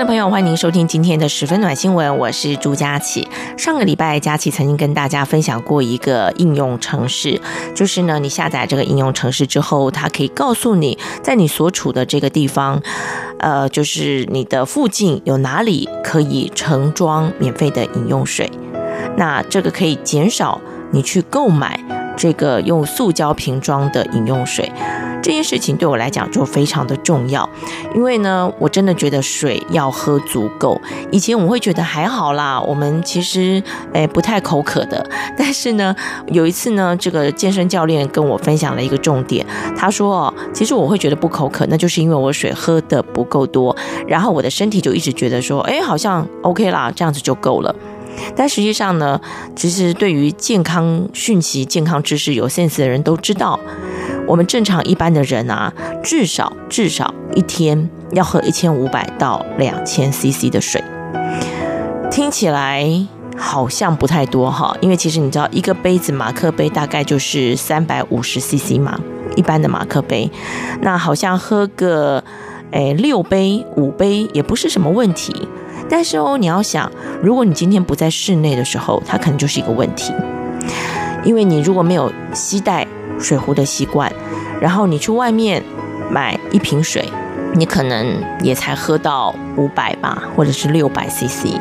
的朋友，欢迎您收听今天的十分暖新闻，我是朱佳琪。上个礼拜，佳琪曾经跟大家分享过一个应用程式，就是呢，你下载这个应用程式之后，它可以告诉你在你所处的这个地方，呃，就是你的附近有哪里可以盛装免费的饮用水。那这个可以减少你去购买这个用塑胶瓶装的饮用水。这件事情对我来讲就非常的重要，因为呢，我真的觉得水要喝足够。以前我会觉得还好啦，我们其实诶不太口渴的。但是呢，有一次呢，这个健身教练跟我分享了一个重点，他说哦，其实我会觉得不口渴，那就是因为我水喝得不够多，然后我的身体就一直觉得说，哎，好像 OK 啦，这样子就够了。但实际上呢，其实对于健康讯息、健康知识有 sense 的人都知道。我们正常一般的人啊，至少至少一天要喝一千五百到两千 CC 的水，听起来好像不太多哈，因为其实你知道，一个杯子马克杯大概就是三百五十 CC 嘛，一般的马克杯，那好像喝个诶六杯五杯也不是什么问题，但是哦，你要想，如果你今天不在室内的时候，它可能就是一个问题，因为你如果没有携带。水壶的习惯，然后你去外面买一瓶水，你可能也才喝到五百吧，或者是六百 CC。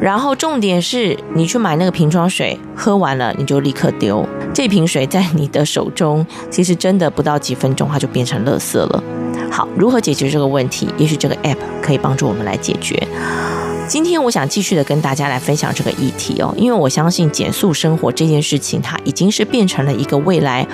然后重点是你去买那个瓶装水，喝完了你就立刻丢，这瓶水在你的手中，其实真的不到几分钟，它就变成垃圾了。好，如何解决这个问题？也许这个 App 可以帮助我们来解决。今天我想继续的跟大家来分享这个议题哦，因为我相信减速生活这件事情，它已经是变成了一个未来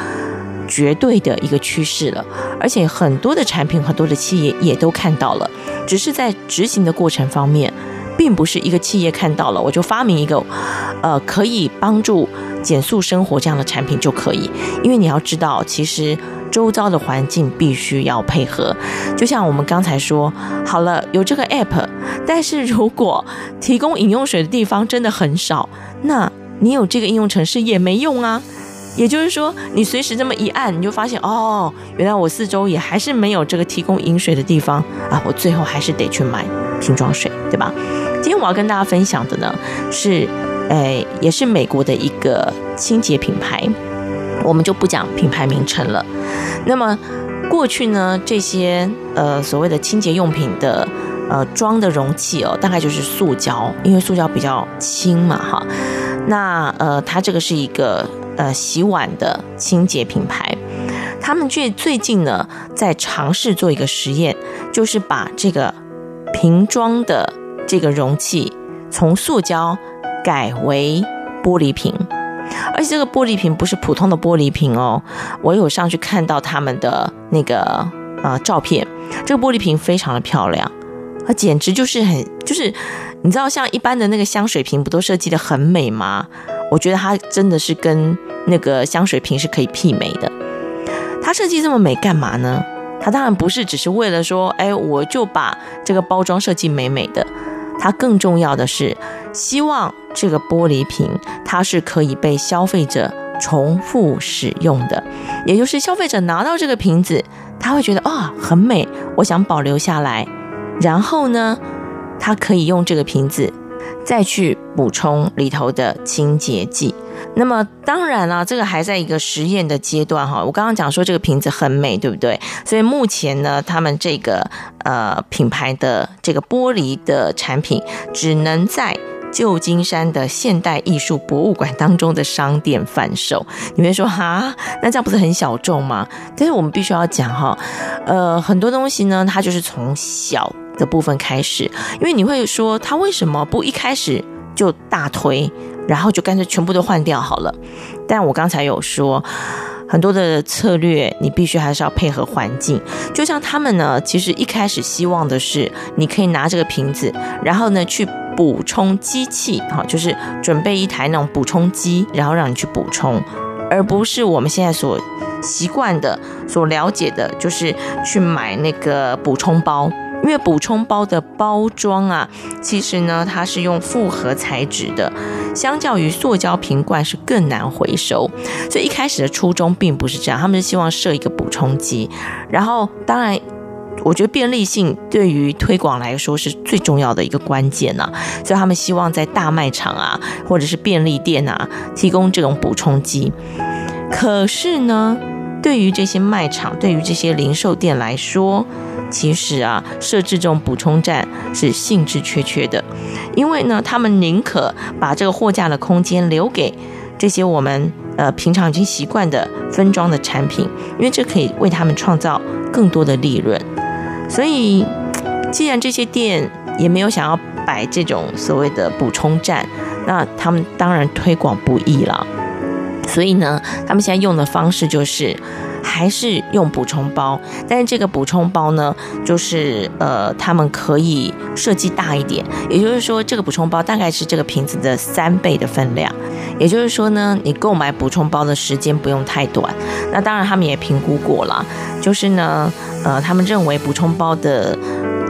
绝对的一个趋势了，而且很多的产品、很多的企业也都看到了，只是在执行的过程方面，并不是一个企业看到了我就发明一个，呃，可以帮助减速生活这样的产品就可以，因为你要知道，其实。周遭的环境必须要配合，就像我们刚才说，好了，有这个 app，但是如果提供饮用水的地方真的很少，那你有这个应用程式也没用啊。也就是说，你随时这么一按，你就发现哦，原来我四周也还是没有这个提供饮水的地方啊，我最后还是得去买瓶装水，对吧？今天我要跟大家分享的呢，是，诶，也是美国的一个清洁品牌。我们就不讲品牌名称了。那么过去呢，这些呃所谓的清洁用品的呃装的容器哦，大概就是塑胶，因为塑胶比较轻嘛哈。那呃，它这个是一个呃洗碗的清洁品牌，他们最最近呢在尝试做一个实验，就是把这个瓶装的这个容器从塑胶改为玻璃瓶。而且这个玻璃瓶不是普通的玻璃瓶哦，我有上去看到他们的那个呃照片，这个玻璃瓶非常的漂亮，它简直就是很就是，你知道像一般的那个香水瓶不都设计得很美吗？我觉得它真的是跟那个香水瓶是可以媲美的。它设计这么美干嘛呢？它当然不是只是为了说，哎，我就把这个包装设计美美的。它更重要的是，希望这个玻璃瓶它是可以被消费者重复使用的，也就是消费者拿到这个瓶子，他会觉得啊、很美，我想保留下来，然后呢，他可以用这个瓶子再去补充里头的清洁剂。那么当然了，这个还在一个实验的阶段哈。我刚刚讲说这个瓶子很美，对不对？所以目前呢，他们这个呃品牌的这个玻璃的产品，只能在旧金山的现代艺术博物馆当中的商店贩售。你会说哈，那这样不是很小众吗？但是我们必须要讲哈，呃，很多东西呢，它就是从小的部分开始，因为你会说它为什么不一开始就大推？然后就干脆全部都换掉好了，但我刚才有说，很多的策略，你必须还是要配合环境。就像他们呢，其实一开始希望的是，你可以拿这个瓶子，然后呢去补充机器，哈，就是准备一台那种补充机，然后让你去补充，而不是我们现在所习惯的、所了解的，就是去买那个补充包。因为补充包的包装啊，其实呢，它是用复合材质的，相较于塑胶瓶罐是更难回收。所以一开始的初衷并不是这样，他们是希望设一个补充机。然后，当然，我觉得便利性对于推广来说是最重要的一个关键呐。所以他们希望在大卖场啊，或者是便利店啊，提供这种补充机。可是呢，对于这些卖场，对于这些零售店来说，其实啊，设置这种补充站是兴致缺缺的，因为呢，他们宁可把这个货架的空间留给这些我们呃平常已经习惯的分装的产品，因为这可以为他们创造更多的利润。所以，既然这些店也没有想要摆这种所谓的补充站，那他们当然推广不易了。所以呢，他们现在用的方式就是。还是用补充包，但是这个补充包呢，就是呃，他们可以设计大一点，也就是说，这个补充包大概是这个瓶子的三倍的分量。也就是说呢，你购买补充包的时间不用太短。那当然，他们也评估过了，就是呢，呃，他们认为补充包的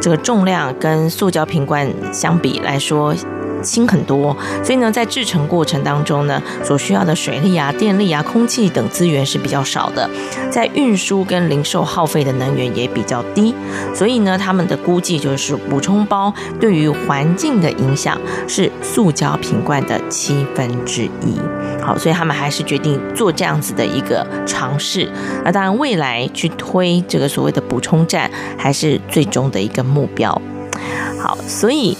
这个重量跟塑胶瓶罐相比来说。轻很多，所以呢，在制成过程当中呢，所需要的水力啊、电力啊、空气等资源是比较少的，在运输跟零售耗费的能源也比较低，所以呢，他们的估计就是补充包对于环境的影响是塑胶瓶罐的七分之一。好，所以他们还是决定做这样子的一个尝试。那当然，未来去推这个所谓的补充站，还是最终的一个目标。好，所以。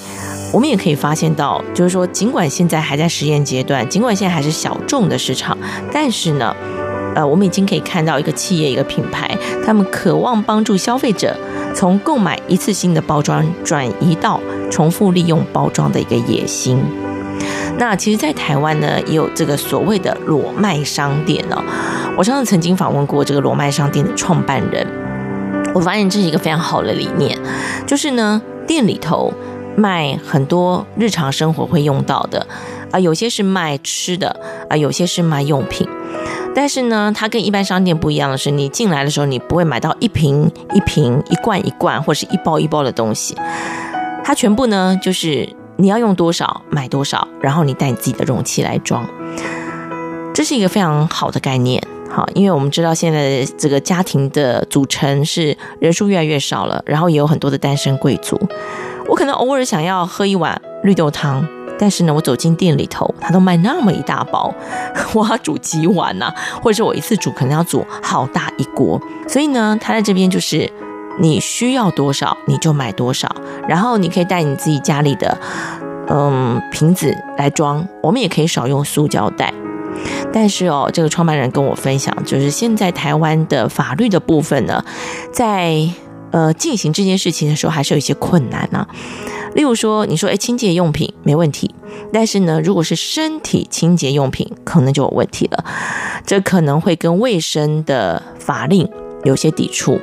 我们也可以发现到，就是说，尽管现在还在实验阶段，尽管现在还是小众的市场，但是呢，呃，我们已经可以看到一个企业、一个品牌，他们渴望帮助消费者从购买一次性的包装转移到重复利用包装的一个野心。那其实，在台湾呢，也有这个所谓的裸卖商店哦。我上次曾经访问过这个裸卖商店的创办人，我发现这是一个非常好的理念，就是呢，店里头。卖很多日常生活会用到的啊，有些是卖吃的啊，有些是卖用品。但是呢，它跟一般商店不一样的是，你进来的时候，你不会买到一瓶一瓶、一罐一罐或是一包一包的东西。它全部呢，就是你要用多少买多少，然后你带你自己的容器来装。这是一个非常好的概念，好，因为我们知道现在的这个家庭的组成是人数越来越少了，然后也有很多的单身贵族。我可能偶尔想要喝一碗绿豆汤，但是呢，我走进店里头，他都卖那么一大包，我要煮几碗呢？或者是我一次煮可能要煮好大一锅，所以呢，他在这边就是你需要多少你就买多少，然后你可以带你自己家里的嗯瓶子来装，我们也可以少用塑胶袋。但是哦，这个创办人跟我分享，就是现在台湾的法律的部分呢，在。呃，进行这件事情的时候，还是有一些困难呢、例如说，你说，哎，清洁用品没问题，但是呢，如果是身体清洁用品，可能就有问题了。这可能会跟卫生的法令有些抵触。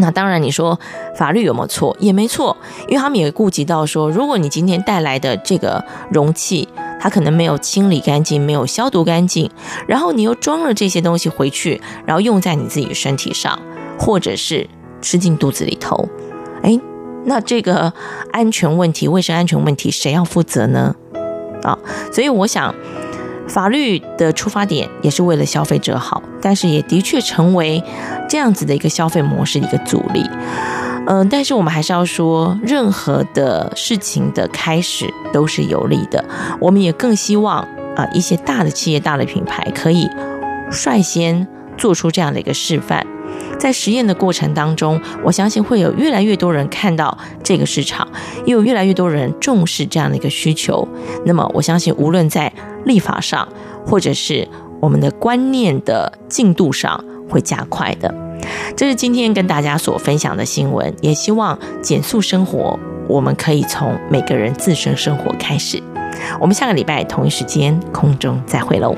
那当然，你说法律有没有错？也没错，因为他们也顾及到说，如果你今天带来的这个容器，它可能没有清理干净，没有消毒干净，然后你又装了这些东西回去，然后用在你自己身体上，或者是。吃进肚子里头，哎，那这个安全问题、卫生安全问题，谁要负责呢？啊，所以我想，法律的出发点也是为了消费者好，但是也的确成为这样子的一个消费模式的一个阻力。嗯、但是我们还是要说，任何的事情的开始都是有利的。我们也更希望啊，一些大的企业、大的品牌可以率先做出这样的一个示范。在实验的过程当中，我相信会有越来越多人看到这个市场，也有越来越多人重视这样的一个需求。那么，我相信无论在立法上，或者是我们的观念的进度上，会加快的。这是今天跟大家所分享的新闻，也希望减速生活，我们可以从每个人自身生活开始。我们下个礼拜同一时间空中再会喽。